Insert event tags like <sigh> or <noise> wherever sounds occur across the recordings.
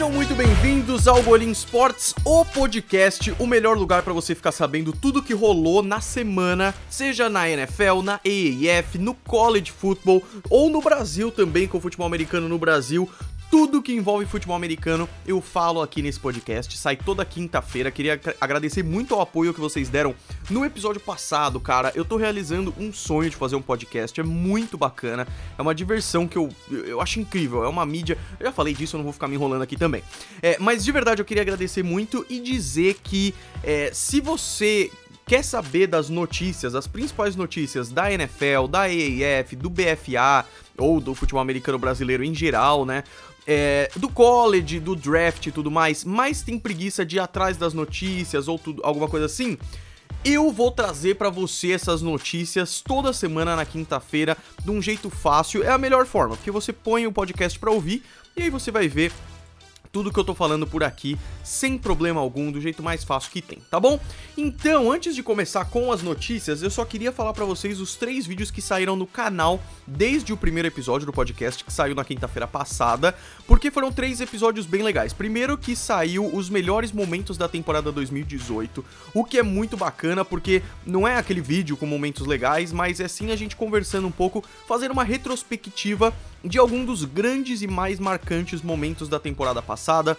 Sejam muito bem-vindos ao Golim Sports, o podcast, o melhor lugar para você ficar sabendo tudo que rolou na semana, seja na NFL, na AAF, no college football ou no Brasil também, com o futebol americano no Brasil tudo que envolve futebol americano eu falo aqui nesse podcast. Sai toda quinta-feira. Queria agradecer muito ao apoio que vocês deram no episódio passado, cara. Eu tô realizando um sonho de fazer um podcast. É muito bacana. É uma diversão que eu, eu acho incrível. É uma mídia. Eu já falei disso, eu não vou ficar me enrolando aqui também. É, mas de verdade eu queria agradecer muito e dizer que é, se você quer saber das notícias, as principais notícias da NFL, da AAF, do BFA ou do futebol americano brasileiro em geral, né? É, do college, do draft e tudo mais, mas tem preguiça de ir atrás das notícias ou tudo, alguma coisa assim, eu vou trazer para você essas notícias toda semana na quinta-feira, de um jeito fácil. É a melhor forma, porque você põe o podcast para ouvir e aí você vai ver tudo que eu tô falando por aqui sem problema algum, do jeito mais fácil que tem, tá bom? Então, antes de começar com as notícias, eu só queria falar para vocês os três vídeos que saíram no canal desde o primeiro episódio do podcast, que saiu na quinta-feira passada, porque foram três episódios bem legais. Primeiro que saiu os melhores momentos da temporada 2018, o que é muito bacana, porque não é aquele vídeo com momentos legais, mas é sim a gente conversando um pouco, fazendo uma retrospectiva de algum dos grandes e mais marcantes momentos da temporada passada,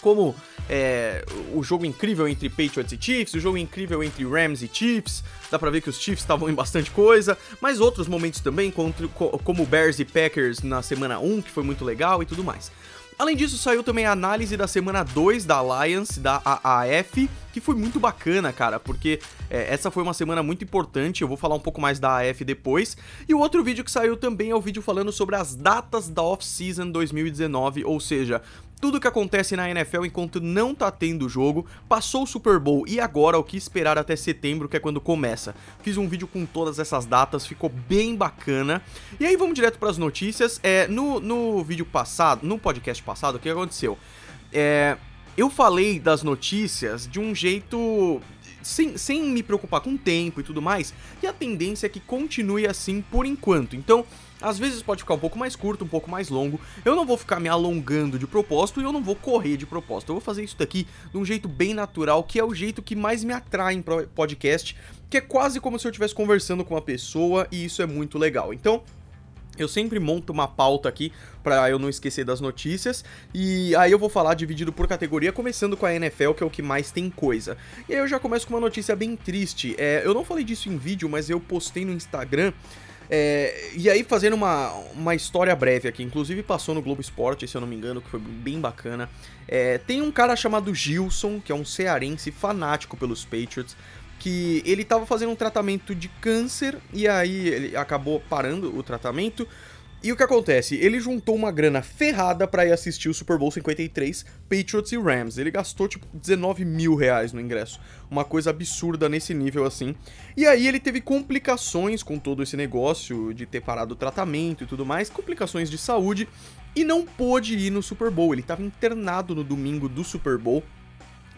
como é, o jogo incrível entre Patriots e Chiefs, o jogo incrível entre Rams e Chiefs, dá pra ver que os Chiefs estavam em bastante coisa, mas outros momentos também, como Bears e Packers na semana 1, que foi muito legal e tudo mais. Além disso, saiu também a análise da semana 2 da Alliance, da AAF, que foi muito bacana, cara, porque é, essa foi uma semana muito importante, eu vou falar um pouco mais da AF depois. E o outro vídeo que saiu também é o vídeo falando sobre as datas da off-season 2019, ou seja, tudo que acontece na NFL enquanto não tá tendo jogo, passou o Super Bowl e agora o que esperar até setembro, que é quando começa. Fiz um vídeo com todas essas datas, ficou bem bacana. E aí vamos direto para as notícias. É, no, no vídeo passado, no podcast passado, o que aconteceu? É, eu falei das notícias de um jeito sem, sem me preocupar com o tempo e tudo mais, e a tendência é que continue assim por enquanto. Então, às vezes pode ficar um pouco mais curto, um pouco mais longo. Eu não vou ficar me alongando de propósito e eu não vou correr de propósito. Eu vou fazer isso daqui de um jeito bem natural, que é o jeito que mais me atrai em podcast, que é quase como se eu estivesse conversando com uma pessoa e isso é muito legal. Então, eu sempre monto uma pauta aqui para eu não esquecer das notícias e aí eu vou falar dividido por categoria, começando com a NFL, que é o que mais tem coisa. E aí eu já começo com uma notícia bem triste. É, eu não falei disso em vídeo, mas eu postei no Instagram é, e aí, fazendo uma, uma história breve aqui, inclusive passou no Globo Esporte, se eu não me engano, que foi bem bacana. É, tem um cara chamado Gilson, que é um cearense fanático pelos Patriots, que ele estava fazendo um tratamento de câncer e aí ele acabou parando o tratamento e o que acontece? Ele juntou uma grana ferrada para ir assistir o Super Bowl 53, Patriots e Rams. Ele gastou tipo 19 mil reais no ingresso. Uma coisa absurda nesse nível assim. E aí ele teve complicações com todo esse negócio de ter parado o tratamento e tudo mais, complicações de saúde, e não pôde ir no Super Bowl. Ele estava internado no domingo do Super Bowl.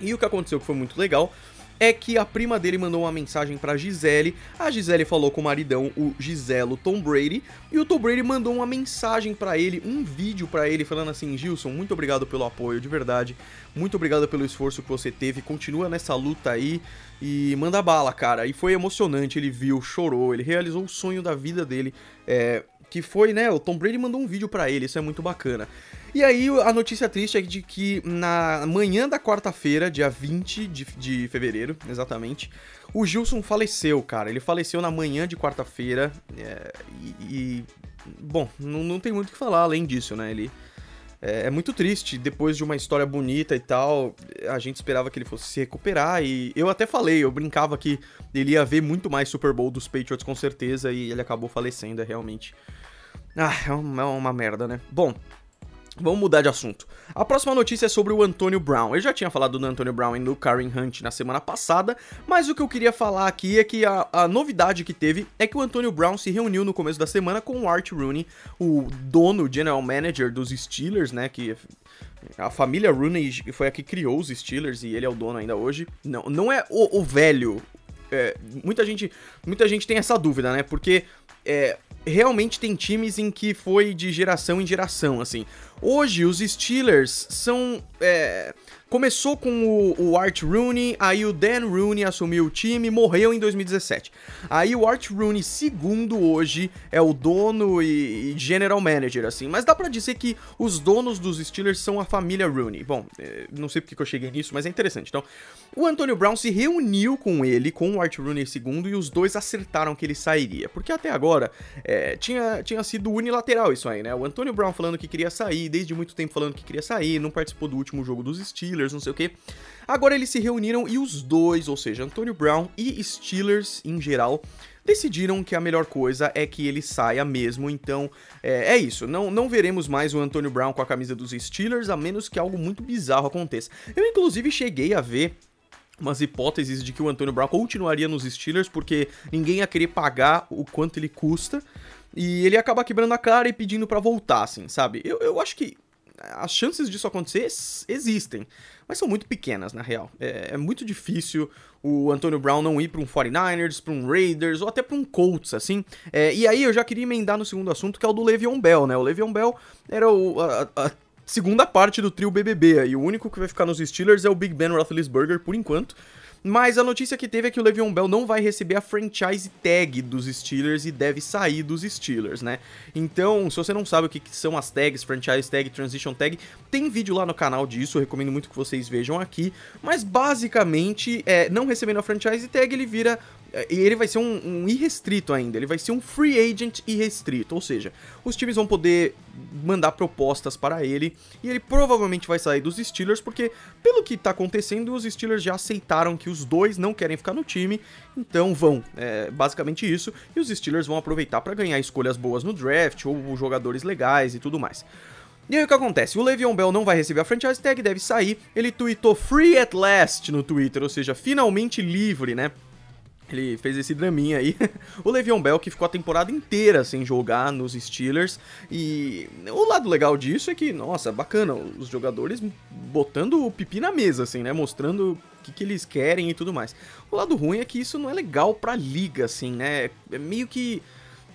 E o que aconteceu que foi muito legal é que a prima dele mandou uma mensagem para Gisele. A Gisele falou com o maridão, o Giselo Tom Brady, e o Tom Brady mandou uma mensagem para ele, um vídeo para ele falando assim: "Gilson, muito obrigado pelo apoio, de verdade. Muito obrigado pelo esforço que você teve. Continua nessa luta aí e manda bala, cara". E foi emocionante, ele viu, chorou, ele realizou o sonho da vida dele. É, que foi, né, o Tom Brady mandou um vídeo para ele, isso é muito bacana. E aí a notícia triste é de que na manhã da quarta-feira, dia 20 de, de fevereiro, exatamente, o Gilson faleceu, cara. Ele faleceu na manhã de quarta-feira é, e, e, Bom, não, não tem muito o que falar além disso, né? Ele... É, é muito triste, depois de uma história bonita e tal, a gente esperava que ele fosse se recuperar e eu até falei, eu brincava que ele ia ver muito mais Super Bowl dos Patriots com certeza e ele acabou falecendo, é realmente ah, é uma, é uma merda, né? Bom, Vamos mudar de assunto. A próxima notícia é sobre o Antonio Brown. Eu já tinha falado do Antonio Brown e do Karen Hunt na semana passada, mas o que eu queria falar aqui é que a, a, novidade que teve é que o Antonio Brown se reuniu no começo da semana com o Art Rooney, o dono, general manager dos Steelers, né? Que a família Rooney foi a que criou os Steelers e ele é o dono ainda hoje. Não, não é o, o velho. É, muita gente, muita gente tem essa dúvida, né? Porque é, realmente tem times em que foi de geração em geração, assim. Hoje, os Steelers são. É, Começou com o, o, Art Rooney, aí o Dan Rooney assumiu o time, morreu em 2017. Aí o Art Rooney, segundo hoje, é o dono e, e general manager, assim. Mas dá para dizer que os donos dos Steelers são a família Rooney. Bom, é, não sei porque eu cheguei nisso, mas é interessante. Então, o Antonio Brown se reuniu com ele, com o Art Rooney segundo, e os dois acertaram que ele sairia. Porque até agora é, tinha, tinha sido unilateral isso aí, né? O Antonio Brown falando que queria sair, desde muito tempo falando que queria sair, não participou do último jogo dos Steelers Steelers, não sei o que. Agora eles se reuniram e os dois, ou seja, Antonio Brown e Steelers em geral, decidiram que a melhor coisa é que ele saia mesmo. Então é, é, isso. Não, não veremos mais o Antonio Brown com a camisa dos Steelers, a menos que algo muito bizarro aconteça. Eu, inclusive, cheguei a ver umas hipóteses de que o Antonio Brown continuaria nos Steelers porque ninguém ia querer pagar o quanto ele custa. E ele acaba quebrando a cara e pedindo para voltar, assim, sabe? Eu, eu acho que as chances disso acontecer existem, mas são muito pequenas, na real. É, é muito difícil o Antonio Brown não ir para um 49ers, para um Raiders ou até para um Colts, assim. É, e aí eu já queria emendar no segundo assunto, que é o do Le'Veon Bell, né? O Le'Veon Bell era o, a, a segunda parte do trio BBB, e o único que vai ficar nos Steelers é o Big Ben Roethlisberger, por enquanto. Mas a notícia que teve é que o Le'Veon Bell não vai receber a franchise tag dos Steelers e deve sair dos Steelers, né? Então, se você não sabe o que, são as tags, franchise tag, transition tag, tem vídeo lá no canal disso, eu recomendo muito que vocês vejam aqui. Mas basicamente, é, não recebendo a franchise tag, ele vira e ele vai ser um, um, irrestrito ainda, ele vai ser um free agent irrestrito, ou seja, os times vão poder mandar propostas para ele e ele provavelmente vai sair dos Steelers porque, pelo que tá acontecendo, os Steelers já aceitaram que os dois não querem ficar no time, então vão, é basicamente isso, e os Steelers vão aproveitar para ganhar escolhas boas no draft ou jogadores legais e tudo mais. E aí o que acontece? O Le'Veon Bell não vai receber a franchise tag, deve sair. Ele tweetou free at last no Twitter, ou seja, finalmente livre, né? Ele fez esse draminha aí. <laughs> o Le'Veon Bell que ficou a temporada inteira sem jogar nos Steelers. E o lado legal disso é que, nossa, bacana, os jogadores botando o pipi na mesa, assim, né? Mostrando o que, que eles querem e tudo mais. O lado ruim é que isso não é legal pra liga, assim, né? É meio que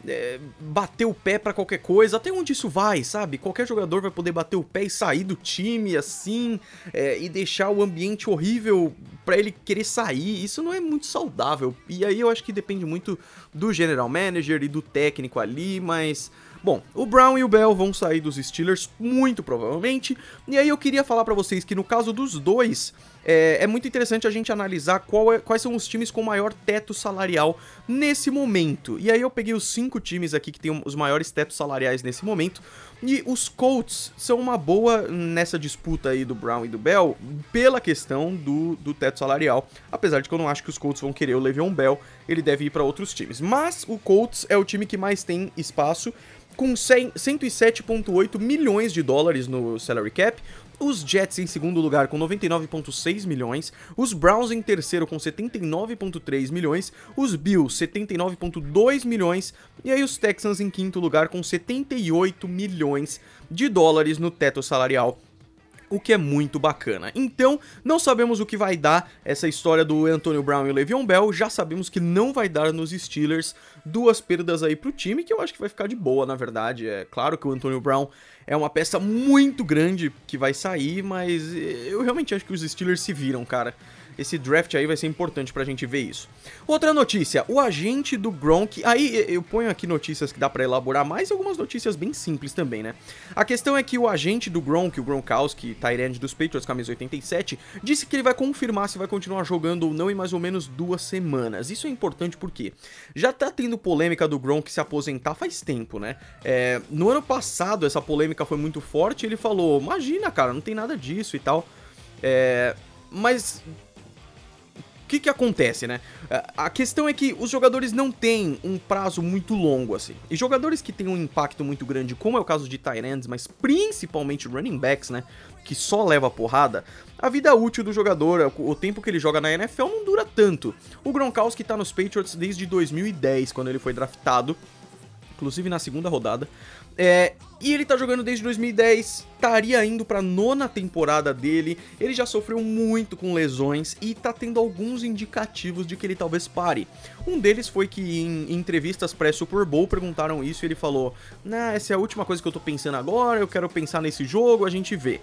é, bater o pé para qualquer coisa, até onde isso vai, sabe? Qualquer jogador vai poder bater o pé e sair do time assim, é, e deixar o ambiente horrível para ele querer sair. Isso não é muito saudável. E aí eu acho que depende muito do general manager e do técnico ali, mas Bom, o Brown e o Bell vão sair dos Steelers muito provavelmente, e aí eu queria falar para vocês que no caso dos dois, é, é muito interessante a gente analisar é, quais são os times com maior teto salarial nesse momento. E aí eu peguei os cinco times aqui que têm os maiores tetos salariais nesse momento, e os Colts são uma boa nessa disputa aí do Brown e do Bell pela questão do, do teto salarial. Apesar de que eu não acho que os Colts vão querer o Le'Veon Bell, ele deve ir para outros times. Mas o Colts é o time que mais tem espaço com 107,8 milhões de dólares no salary cap, os Jets em segundo lugar com 99,6 milhões, os Browns em terceiro com 79,3 milhões, os Bills 79,2 milhões. E aí os Texans em quinto lugar com 78 milhões de dólares no teto salarial o que é muito bacana. Então, não sabemos o que vai dar essa história do Antonio Brown e o Le'Veon Bell, já sabemos que não vai dar nos Steelers duas perdas aí pro time, que eu acho que vai ficar de boa, na verdade. É claro que o Antonio Brown é uma peça muito grande que vai sair, mas eu realmente acho que os Steelers se viram, cara. Esse draft aí vai ser importante pra gente ver isso. Outra notícia, o agente do Gronk. Aí eu ponho aqui notícias que dá para elaborar mais algumas notícias bem simples também, né? A questão é que o agente do Gronk, o Gronkowski, Tyrande dos Patriots, camisa 87, disse que ele vai confirmar se vai continuar jogando ou não em mais ou menos duas semanas. Isso é importante porque já tá tendo polêmica do Gronk se aposentar faz tempo, né? É, no ano passado essa polêmica foi muito forte. Ele falou: Imagina, cara, não tem nada disso e tal. É, mas o que que acontece, né? É, a questão é que os jogadores não têm um prazo muito longo, assim. E jogadores que têm um impacto muito grande, como é o caso de Tyrands, mas principalmente running backs, né? Que só leva porrada, a vida útil do jogador, o tempo que ele joga na NFL não dura tanto. O Gronkowski tá nos Patriots desde 2010, quando ele foi draftado inclusive na segunda rodada. É, e ele tá jogando desde 2010, estaria indo pra nona temporada dele. Ele já sofreu muito com lesões e tá tendo alguns indicativos de que ele talvez pare. Um deles foi que em, entrevistas pré-Super Bowl perguntaram isso e ele falou: Nah, essa é a última coisa que eu tô pensando agora, eu quero pensar nesse jogo, a gente vê.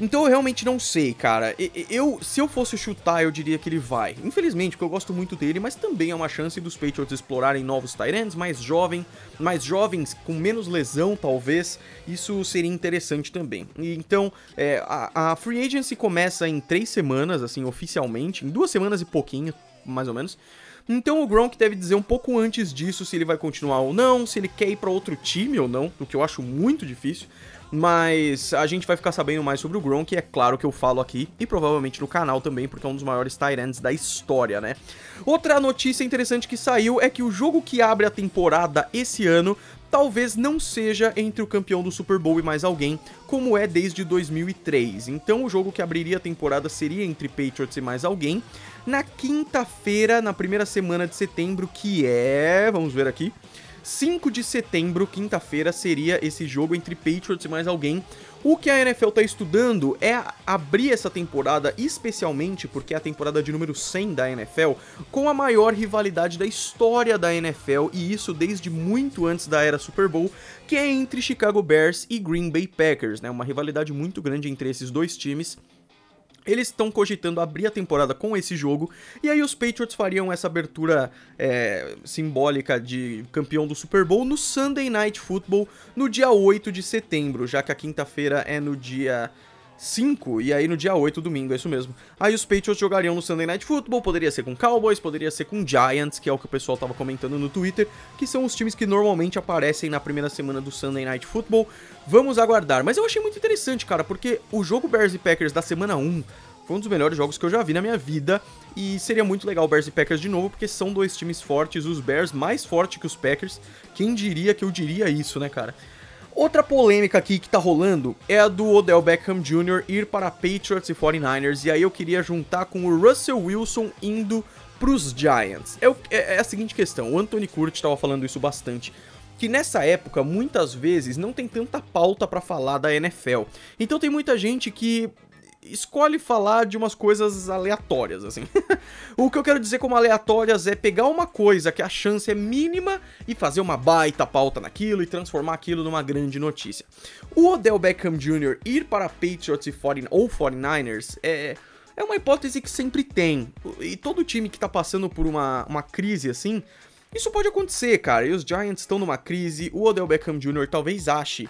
Então eu realmente não sei, cara. Eu, se eu fosse chutar, eu diria que ele vai. Infelizmente, porque eu gosto muito dele, mas também é uma chance dos Patriots explorarem novos Tyrants mais jovem, mais jovens, com menos lesão, talvez. Isso seria interessante também. Então, é, a, a Free Agency começa em três semanas, assim, oficialmente, em duas semanas e pouquinho, mais ou menos. Então o Gronk deve dizer um pouco antes disso se ele vai continuar ou não, se ele quer ir para outro time ou não, o que eu acho muito difícil. Mas a gente vai ficar sabendo mais sobre o Gronk, é claro que eu falo aqui, e provavelmente no canal também, porque é um dos maiores Tyrants da história, né? Outra notícia interessante que saiu é que o jogo que abre a temporada esse ano talvez não seja entre o campeão do Super Bowl e mais alguém, como é desde 2003. Então o jogo que abriria a temporada seria entre Patriots e mais alguém, na quinta-feira, na primeira semana de setembro, que é, vamos ver aqui, 5 de setembro, quinta-feira, seria esse jogo entre Patriots e mais alguém. O que a NFL está estudando é abrir essa temporada, especialmente porque é a temporada de número 100 da NFL, com a maior rivalidade da história da NFL, e isso desde muito antes da era Super Bowl, que é entre Chicago Bears e Green Bay Packers, né? Uma rivalidade muito grande entre esses dois times. Eles estão cogitando abrir a temporada com esse jogo, e aí os Patriots fariam essa abertura é, simbólica de campeão do Super Bowl no Sunday Night Football no dia 8 de setembro, já que a quinta-feira é no dia 5, e aí no dia 8, domingo, é isso mesmo. Aí os Patriots jogariam no Sunday Night Football, poderia ser com Cowboys, poderia ser com Giants, que é o que o pessoal tava comentando no Twitter, que são os times que normalmente aparecem na primeira semana do Sunday Night Football. Vamos aguardar. Mas eu achei muito interessante, cara, porque o jogo Bears e Packers da semana 1 foi um dos melhores jogos que eu já vi na minha vida. E seria muito legal o Bears e Packers de novo, porque são dois times fortes, os Bears mais fortes que os Packers. Quem diria que eu diria isso, né, cara? Outra polêmica aqui que tá rolando é a do Odell Beckham Jr. ir para Patriots e 49ers, e aí eu queria juntar com o Russell Wilson indo pros Giants. É, o, é, é a seguinte questão, o Anthony Curtis estava falando isso bastante, que nessa época muitas vezes não tem tanta pauta para falar da NFL. Então tem muita gente que escolhe falar de umas coisas aleatórias, assim. <laughs> o que eu quero dizer como aleatórias é pegar uma coisa que a chance é mínima e fazer uma baita pauta naquilo e transformar aquilo numa grande notícia. O Odell Beckham Jr. ir para Patriots e 40, ou 49ers é, é uma hipótese que sempre tem. E todo time que tá passando por uma, uma crise assim, isso pode acontecer, cara. E os Giants estão numa crise, o Odell Beckham Jr. talvez ache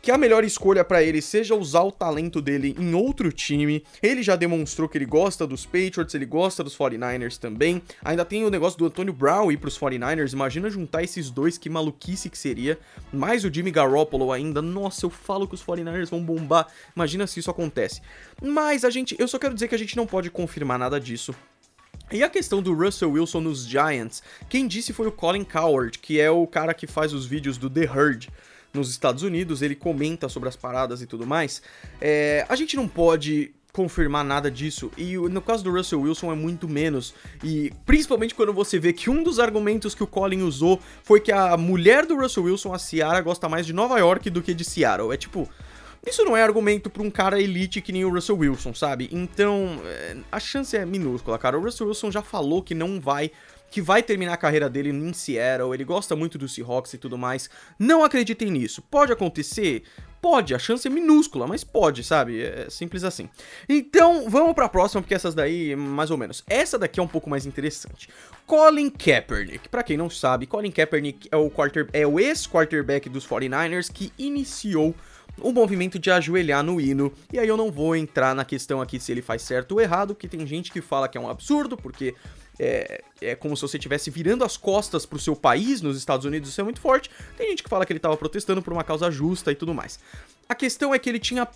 que a melhor escolha para ele seja usar o talento dele em outro time. Ele já demonstrou que ele gosta dos Patriots, ele gosta dos 49ers também. Ainda tem o negócio do Antonio Brown ir pros 49ers. Imagina juntar esses dois, que maluquice que seria. Mais o Jimmy Garoppolo ainda. Nossa, eu falo que os 49ers vão bombar. Imagina se isso acontece. Mas a gente, eu só quero dizer que a gente não pode confirmar nada disso. E a questão do Russell Wilson nos Giants, quem disse foi o Colin Coward, que é o cara que faz os vídeos do The Herd nos Estados Unidos, ele comenta sobre as paradas e tudo mais. É, a gente não pode confirmar nada disso. E no caso do Russell Wilson é muito menos. E principalmente quando você vê que um dos argumentos que o Colin usou foi que a mulher do Russell Wilson, a Ciara, gosta mais de Nova York do que de Seattle. É tipo. Isso não é argumento para um cara elite que nem o Russell Wilson, sabe? Então, é, a chance é minúscula, cara. O Russell Wilson já falou que não vai que vai terminar a carreira dele em Seattle, ele gosta muito do Seahawks e tudo mais. Não acreditem nisso. Pode acontecer? Pode, a chance é minúscula, mas pode, sabe? É simples assim. Então, vamos para a próxima, porque essas daí, mais ou menos. Essa daqui é um pouco mais interessante. Colin Kaepernick. Para quem não sabe, Colin Kaepernick é o, quarter, é o ex-quarterback dos 49ers que iniciou o movimento de ajoelhar no hino. E aí eu não vou entrar na questão aqui se ele faz certo ou errado, porque tem gente que fala que é um absurdo, porque é, é como se você estivesse virando as costas pro seu país, nos Estados Unidos isso é muito forte. Tem gente que fala que ele estava protestando por uma causa justa e tudo mais. A questão é que ele tinha.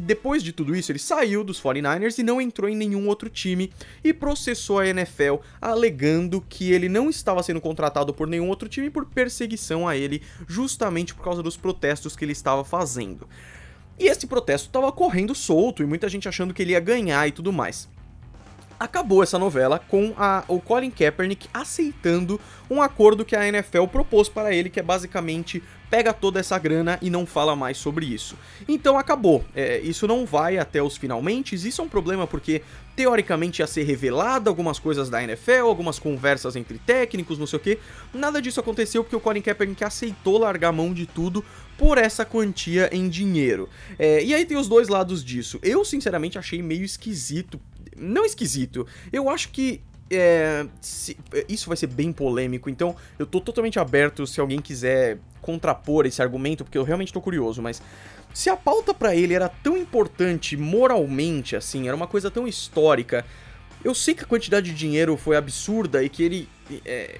Depois de tudo isso, ele saiu dos 49ers e não entrou em nenhum outro time e processou a NFL, alegando que ele não estava sendo contratado por nenhum outro time por perseguição a ele, justamente por causa dos protestos que ele estava fazendo. E esse protesto estava correndo solto e muita gente achando que ele ia ganhar e tudo mais. Acabou essa novela com a, o Colin Kaepernick aceitando um acordo que a NFL propôs para ele, que é basicamente pega toda essa grana e não fala mais sobre isso. Então acabou. É, isso não vai até os finalmente. Isso é um problema porque teoricamente ia ser revelado algumas coisas da NFL, algumas conversas entre técnicos, não sei o que. Nada disso aconteceu porque o Colin Kaepernick aceitou largar mão de tudo por essa quantia em dinheiro. É, e aí tem os dois lados disso. Eu sinceramente achei meio esquisito não esquisito. Eu acho que é, se, isso vai ser bem polêmico, então eu tô totalmente aberto se alguém quiser contrapor esse argumento, porque eu realmente tô curioso, mas se a pauta para ele era tão importante moralmente, assim, era uma coisa tão histórica, eu sei que a quantidade de dinheiro foi absurda e que ele. É,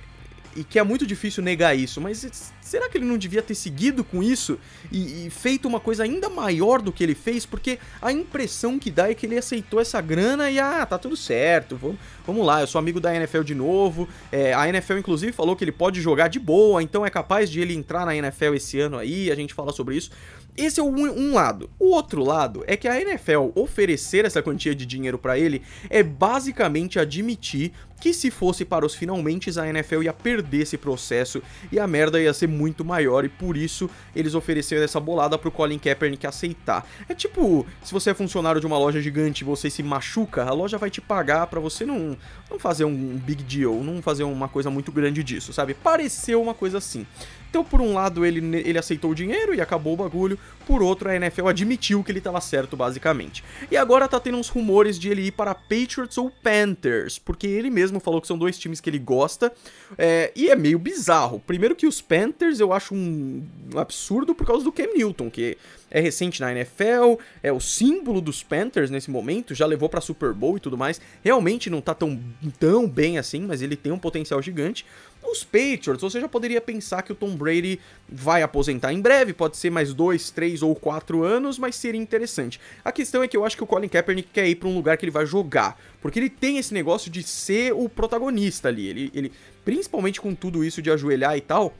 e que é muito difícil negar isso, mas será que ele não devia ter seguido com isso e, e, feito uma coisa ainda maior do que ele fez? Porque a impressão que dá é que ele aceitou essa grana e ah, tá tudo certo, vamos, vamos lá, eu sou amigo da NFL de novo. É, a NFL, inclusive, falou que ele pode jogar de boa, então é capaz de ele entrar na NFL esse ano aí, a gente fala sobre isso. Esse é um, um, lado. O outro lado é que a NFL oferecer essa quantia de dinheiro para ele é basicamente admitir que se fosse para os finalmente a NFL ia perder esse processo e a merda ia ser muito maior e por isso eles ofereceram essa bolada pro Colin Kaepernick aceitar. É tipo, se você é funcionário de uma loja gigante e você se machuca, a loja vai te pagar para você não, não fazer um big deal, não fazer uma coisa muito grande disso, sabe? Pareceu uma coisa assim. Então, por um lado, ele, ele aceitou o dinheiro e acabou o bagulho, por outro, a NFL admitiu que ele estava certo, basicamente. E agora tá tendo uns rumores de ele ir para Patriots ou Panthers, porque ele mesmo falou que são dois times que ele gosta, é, e é meio bizarro. Primeiro que os Panthers eu acho um absurdo por causa do Cam Newton, que é recente na NFL, é o símbolo dos Panthers nesse momento, já levou para Super Bowl e tudo mais. Realmente não tá tão, tão bem assim, mas ele tem um potencial gigante. Os Patriots, você já poderia pensar que o Tom Brady vai aposentar em breve, pode ser mais dois, três ou quatro anos, mas seria interessante. A questão é que eu acho que o Colin Kaepernick quer ir para um lugar que ele vai jogar, porque ele tem esse negócio de ser o protagonista ali. Ele, ele principalmente com tudo isso de ajoelhar e tal,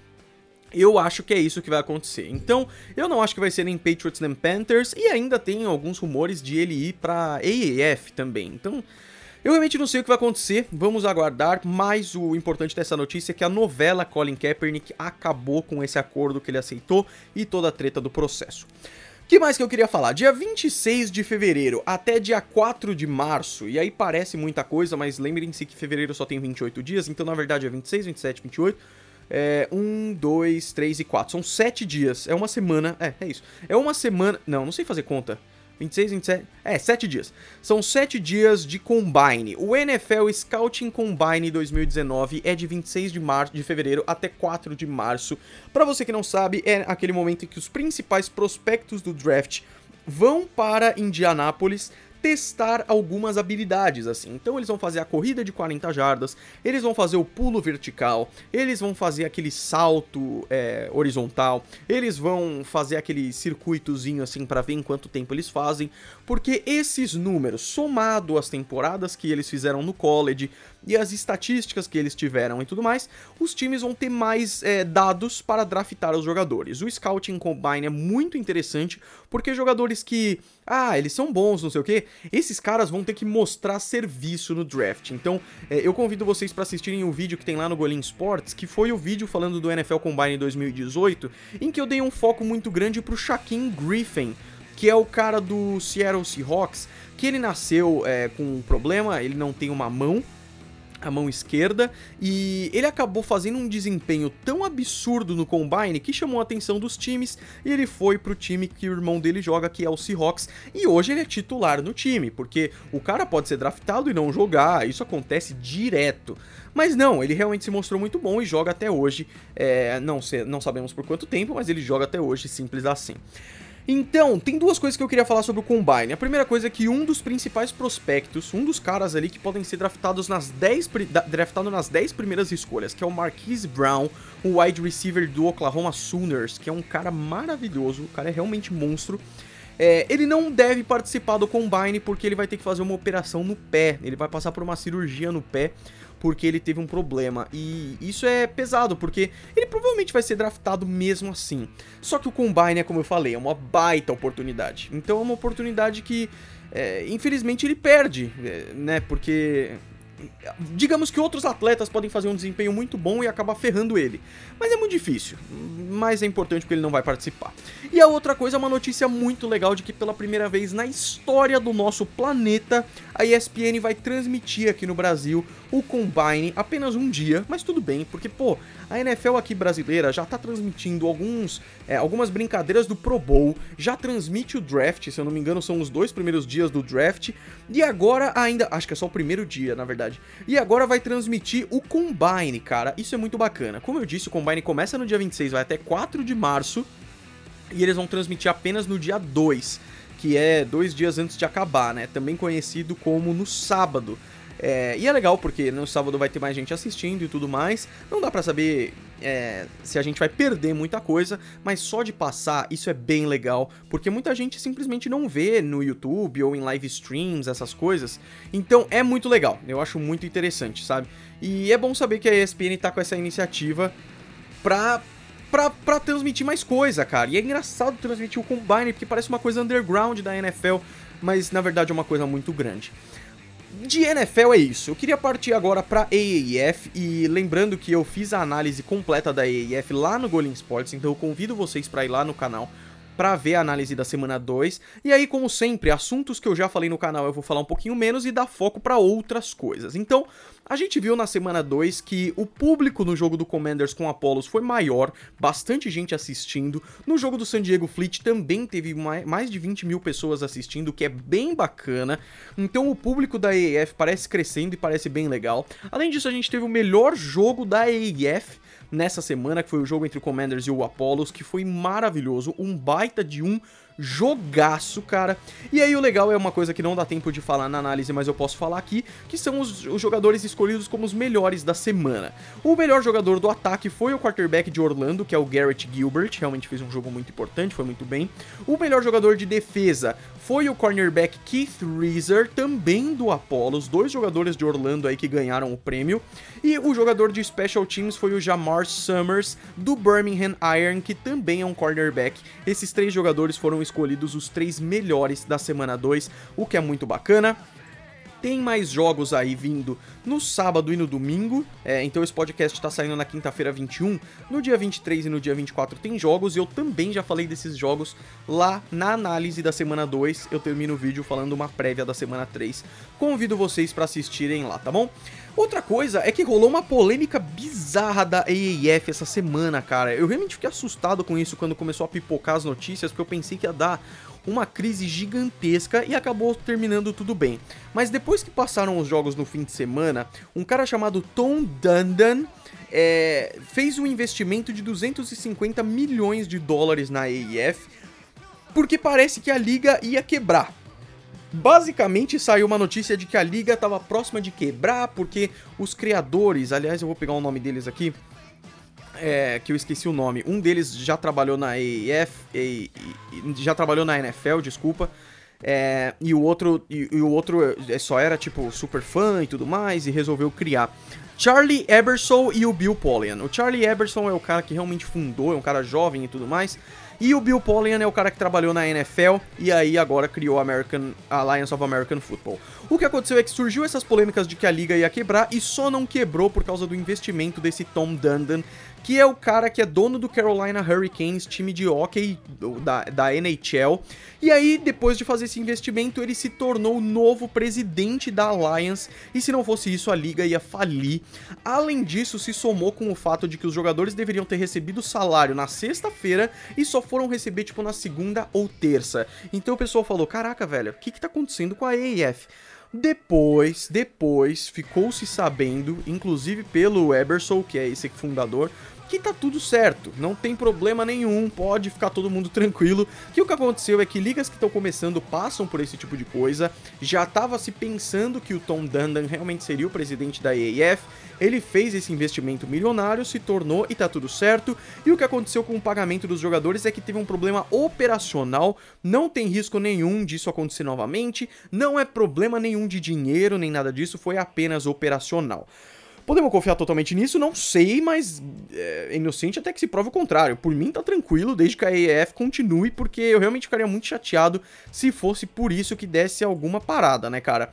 eu acho que é isso que vai acontecer. Então, eu não acho que vai ser nem Patriots nem Panthers, e ainda tem alguns rumores de ele ir para AAF também. Então, eu realmente não sei o que vai acontecer, vamos aguardar, mas o importante dessa notícia é que a novela Colin Kaepernick acabou com esse acordo que ele aceitou e toda a treta do processo. que mais que eu queria falar? Dia 26 de fevereiro até dia 4 de março, e aí parece muita coisa, mas lembrem-se que fevereiro só tem 28 dias, então na verdade é 26, 27, 28... É, 1, 2, 3 e 4. São 7 dias. É uma semana. É, é isso. É uma semana. Não, não sei fazer conta. 26, 27. É, 7 dias. São 7 dias de Combine. O NFL Scouting Combine 2019 é de 26 de, março, de fevereiro até 4 de março. Para você que não sabe, é aquele momento em que os principais prospectos do draft vão para Indianápolis testar algumas habilidades, assim. Então eles vão fazer a corrida de 40 jardas, eles vão fazer o pulo vertical, eles vão fazer aquele salto é, horizontal, eles vão fazer aquele circuitozinho assim para ver em quanto tempo eles fazem, porque esses números, somado às temporadas que eles fizeram no college, e as estatísticas que eles tiveram e tudo mais, os times vão ter mais é, dados para draftar os jogadores. O Scouting Combine é muito interessante porque jogadores que, ah, eles são bons, não sei o que, esses caras vão ter que mostrar serviço no draft. Então, é, eu convido vocês para assistirem o vídeo que tem lá no Golim Sports, que foi o vídeo falando do NFL Combine 2018, em que eu dei um foco muito grande pro Shaquem Griffin, que é o cara do Seattle Seahawks, que ele nasceu é, com um problema, ele não tem uma mão, a mão esquerda, e ele acabou fazendo um desempenho tão absurdo no Combine que chamou a atenção dos times, e ele foi pro time que o irmão dele joga, que é o Seahawks, e hoje ele é titular no time, porque o cara pode ser draftado e não jogar, isso acontece direto. Mas não, ele realmente se mostrou muito bom e joga até hoje, é, não, sei, não sabemos por quanto tempo, mas ele joga até hoje, simples assim. Então, tem duas coisas que eu queria falar sobre o Combine. A primeira coisa é que um dos principais prospectos, um dos caras ali que podem ser draftados nas 10, draftado nas 10 primeiras escolhas, que é o Marquise Brown, o wide receiver do Oklahoma Sooners, que é um cara maravilhoso, o cara é realmente monstro. É, ele não deve participar do Combine porque ele vai ter que fazer uma operação no pé, ele vai passar por uma cirurgia no pé porque ele teve um problema. E isso é pesado, porque ele provavelmente vai ser draftado mesmo assim. Só que o Combine, como eu falei, é uma baita oportunidade. Então é uma oportunidade que é, infelizmente ele perde, é, né? Porque digamos que outros atletas podem fazer um desempenho muito bom e acabar ferrando ele. Mas é muito difícil. Mas é importante porque ele não vai participar. E a outra coisa é uma notícia muito legal de que pela primeira vez na história do nosso planeta, a ESPN vai transmitir aqui no Brasil o Combine apenas um dia, mas tudo bem, porque pô, a NFL aqui brasileira já tá transmitindo alguns, é, algumas brincadeiras do Pro Bowl, já transmite o draft, se eu não me engano são os dois primeiros dias do draft, e agora ainda, acho que é só o primeiro dia, na verdade, e agora vai transmitir o Combine, cara, isso é muito bacana. Como eu disse, o Combine começa no dia 26, vai até 4 de março, e eles vão transmitir apenas no dia 2, que é dois dias antes de acabar, né? Também conhecido como no sábado. É, e é legal porque no sábado vai ter mais gente assistindo e tudo mais. Não dá para saber é, se a gente vai perder muita coisa, mas só de passar isso é bem legal, porque muita gente simplesmente não vê no YouTube ou em live streams essas coisas. Então é muito legal, eu acho muito interessante, sabe? E é bom saber que a ESPN tá com essa iniciativa pra Pra, pra, transmitir mais coisa, cara. E é engraçado transmitir o Combine, porque parece uma coisa underground da NFL, mas na verdade é uma coisa muito grande de NFL é isso. Eu queria partir agora para AAF e lembrando que eu fiz a análise completa da AAF lá no Golin Sports, então eu convido vocês para ir lá no canal para ver a análise da semana 2. E aí, como sempre, assuntos que eu já falei no canal eu vou falar um pouquinho menos e dar foco para outras coisas. Então, a gente viu na semana 2 que o público no jogo do Commanders com Apollos foi maior, bastante gente assistindo. No jogo do San Diego Fleet também teve mais de 20 mil pessoas assistindo, o que é bem bacana. Então o público da AAF parece crescendo e parece bem legal. Além disso, a gente teve o melhor jogo da AAF nessa semana, que foi o jogo entre o Commanders e o Apollos, que foi maravilhoso, um baita de um jogaço, cara. E aí o legal é uma coisa que não dá tempo de falar na análise, mas eu posso falar aqui, que são os, os, jogadores escolhidos como os melhores da semana. O melhor jogador do ataque foi o quarterback de Orlando, que é o Garrett Gilbert, realmente fez um jogo muito importante, foi muito bem. O melhor jogador de defesa foi o cornerback Keith Reeser, também do Apollos, dois jogadores de Orlando aí que ganharam o prêmio. E o jogador de Special Teams foi o Jamar Summers, do Birmingham Iron, que também é um cornerback. Esses três jogadores foram escolhidos os três melhores da semana 2, o que é muito bacana. Tem mais jogos aí vindo no sábado e no domingo. É, então esse podcast está saindo na quinta-feira 21. No dia 23 e no dia 24 tem jogos. E eu também já falei desses jogos lá na análise da semana 2. Eu termino o vídeo falando uma prévia da semana 3. Convido vocês para assistirem lá, tá bom? Outra coisa é que rolou uma polêmica bizarra da AAF essa semana, cara. Eu realmente fiquei assustado com isso quando começou a pipocar as notícias, porque eu pensei que ia dar uma crise gigantesca e acabou terminando tudo bem. Mas depois que passaram os jogos no fim de semana, um cara chamado Tom Dundon é, fez um investimento de 250 milhões de dólares na AEF porque parece que a liga ia quebrar. Basicamente saiu uma notícia de que a liga estava próxima de quebrar porque os criadores, aliás eu vou pegar o nome deles aqui, é, que eu esqueci o nome. Um deles já trabalhou na AEF, já trabalhou na NFL, desculpa. É, e o outro e, e, o outro é, só era tipo super fã e tudo mais e resolveu criar. Charlie Eberson e o Bill Polian. O Charlie Eberson é o cara que realmente fundou, é um cara jovem e tudo mais. E o Bill Polian é o cara que trabalhou na NFL e aí agora criou a American Alliance of American Football. O que aconteceu é que surgiu essas polêmicas de que a liga ia quebrar e só não quebrou por causa do investimento desse Tom Dundon, que é o cara que é dono do Carolina Hurricanes, time de hockey da, da NHL. E aí, depois de fazer esse investimento, ele se tornou o novo presidente da Alliance, e se não fosse isso, a liga ia falir. Além disso, se somou com o fato de que os jogadores deveriam ter recebido salário na sexta-feira e só foram receber, tipo, na segunda ou terça. Então o pessoal falou: caraca, velho, o que que tá acontecendo com a AAF? Depois, depois, ficou-se sabendo, inclusive pelo Eberson, que é esse fundador, que tá tudo certo, não tem problema nenhum, pode ficar todo mundo tranquilo. Que o que aconteceu é que ligas que estão começando passam por esse tipo de coisa. Já tava se pensando que o Tom Dundon realmente seria o presidente da EAF. Ele fez esse investimento milionário, se tornou e tá tudo certo. E o que aconteceu com o pagamento dos jogadores é que teve um problema operacional, não tem risco nenhum disso acontecer novamente, não é problema nenhum de dinheiro nem nada disso, foi apenas operacional. Podemos confiar totalmente nisso? Não sei, mas é inocente até que se prove o contrário. Por mim tá tranquilo, desde que a EF continue, porque eu realmente ficaria muito chateado se fosse por isso que desse alguma parada, né, cara?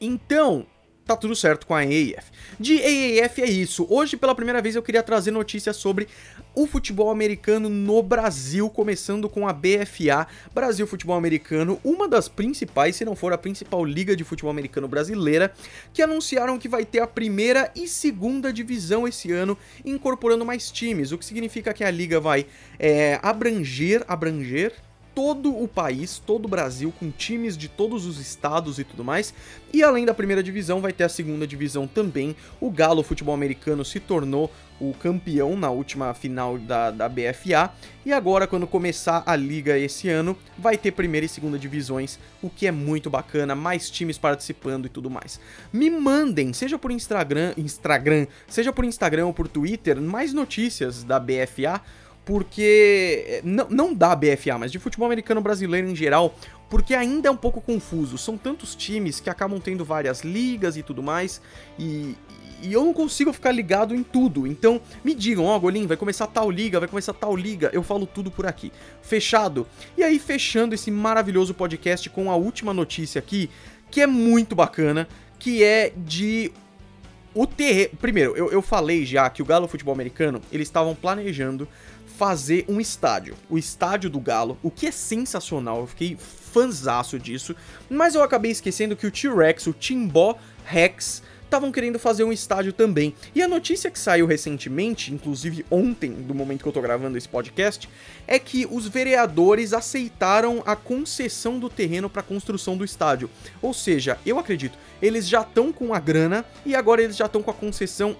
Então, tá tudo certo com a AAF. De AAF é isso. Hoje, pela primeira vez, eu queria trazer notícias sobre o futebol americano no Brasil, começando com a BFA, Brasil Futebol Americano, uma das principais, se não for a principal liga de futebol americano brasileira, que anunciaram que vai ter a primeira e segunda divisão esse ano, incorporando mais times, o que significa que a liga vai é, abranger, abranger, todo o país, todo o Brasil, com times de todos os estados e tudo mais. E além da primeira divisão, vai ter a segunda divisão também. O Galo Futebol Americano se tornou o campeão na última final da, da BFA. E agora, quando começar a liga esse ano, vai ter primeira e segunda divisões, o que é muito bacana, mais times participando e tudo mais. Me mandem, seja por Instagram, Instagram, seja por Instagram ou por Twitter, mais notícias da BFA porque eh, não, não da BFA, mas de futebol americano brasileiro em geral, porque ainda é um pouco confuso. São tantos times que acabam tendo várias ligas e tudo mais, e, e eu não consigo ficar ligado em tudo. Então, me digam, ó, oh, Golim, vai começar tal liga, vai começar tal liga, eu falo tudo por aqui. Fechado? E aí, fechando esse maravilhoso podcast com a última notícia aqui, que é muito bacana, que é de o terreno. Primeiro, eu, eu falei já que o Galo Futebol Americano, eles estavam planejando fazer um estádio, o estádio do Galo, o que é sensacional, eu fiquei fanzaço disso, mas eu acabei esquecendo que o T-Rex, o Timbó Rex, estavam querendo fazer um estádio também. E a notícia que saiu recentemente, inclusive ontem, do momento que eu tô gravando esse podcast, é que os vereadores aceitaram a concessão do terreno para construção do estádio. Ou seja, eu acredito, eles já estão com a grana e agora eles já estão com a concessão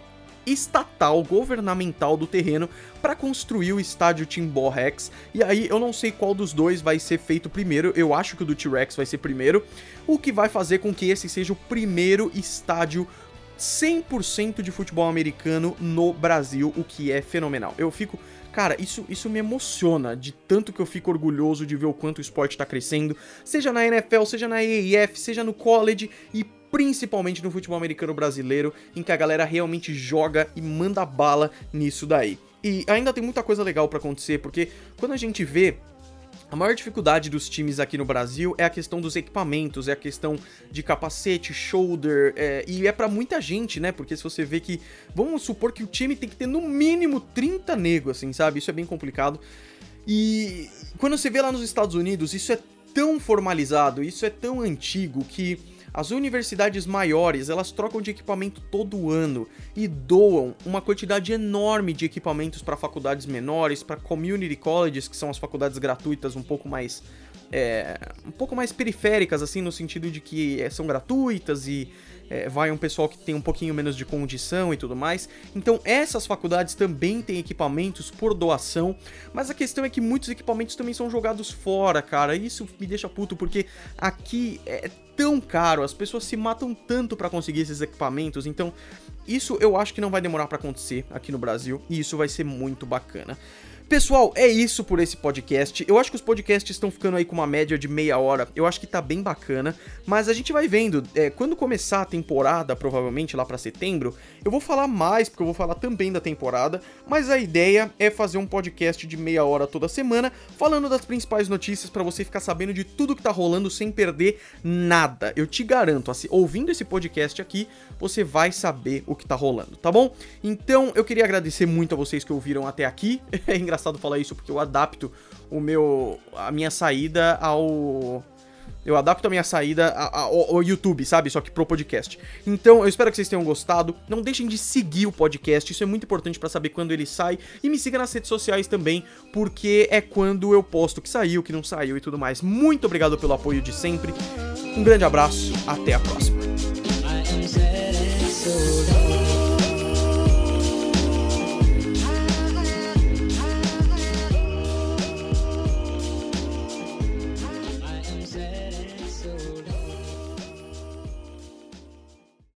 estatal, governamental do terreno para construir o estádio Timbó Rex. E aí eu não sei qual dos dois vai ser feito primeiro, eu acho que o do T-Rex vai ser primeiro, o que vai fazer com que esse seja o primeiro estádio 100% de futebol americano no Brasil, o que é fenomenal. Eu fico Cara, isso, isso me emociona de tanto que eu fico orgulhoso de ver o quanto o esporte está crescendo, seja na NFL, seja na AAF, seja no college e principalmente no futebol americano brasileiro, em que a galera realmente joga e manda bala nisso daí. E ainda tem muita coisa legal para acontecer, porque quando a gente vê a maior dificuldade dos times aqui no Brasil é a questão dos equipamentos, é a questão de capacete, shoulder, é, e é para muita gente, né? Porque se você vê que. Vamos supor que o time tem que ter no mínimo 30 negros, assim, sabe? Isso é bem complicado. E quando você vê lá nos Estados Unidos, isso é tão formalizado, isso é tão antigo que as universidades maiores, elas trocam de equipamento todo ano e doam uma quantidade enorme de equipamentos para faculdades menores, para community colleges, que são as faculdades gratuitas um pouco mais é, um pouco mais periféricas assim no sentido de que é, são gratuitas e é, vai um pessoal que tem um pouquinho menos de condição e tudo mais. Então essas faculdades também têm equipamentos por doação, mas a questão é que muitos equipamentos também são jogados fora, cara. Isso me deixa puto porque aqui é tão caro, as pessoas se matam tanto para conseguir esses equipamentos, então isso eu acho que não vai demorar para acontecer aqui no Brasil e isso vai ser muito bacana. Pessoal, é isso por esse podcast. Eu acho que os podcasts estão ficando aí com uma média de meia hora. Eu acho que tá bem bacana. Mas a gente vai vendo. É, quando começar a temporada, provavelmente lá para setembro, eu vou falar mais, porque eu vou falar também da temporada. Mas a ideia é fazer um podcast de meia hora toda semana, falando das principais notícias para você ficar sabendo de tudo que tá rolando sem perder nada. Eu te garanto, assim, ouvindo esse podcast aqui, você vai saber o que tá rolando, tá bom? Então eu queria agradecer muito a vocês que ouviram até aqui. <laughs> É engraçado engraçado falar isso porque eu adapto o meu a minha saída ao eu adapto a minha saída ao, YouTube, sabe? Só que pro podcast. Então, eu espero que vocês tenham gostado. Não deixem de seguir o podcast, isso é muito importante para saber quando ele sai. E me siga nas redes sociais também, porque é quando eu posto que saiu, que não saiu e tudo mais. Muito obrigado pelo apoio de sempre. Um grande abraço, até a próxima.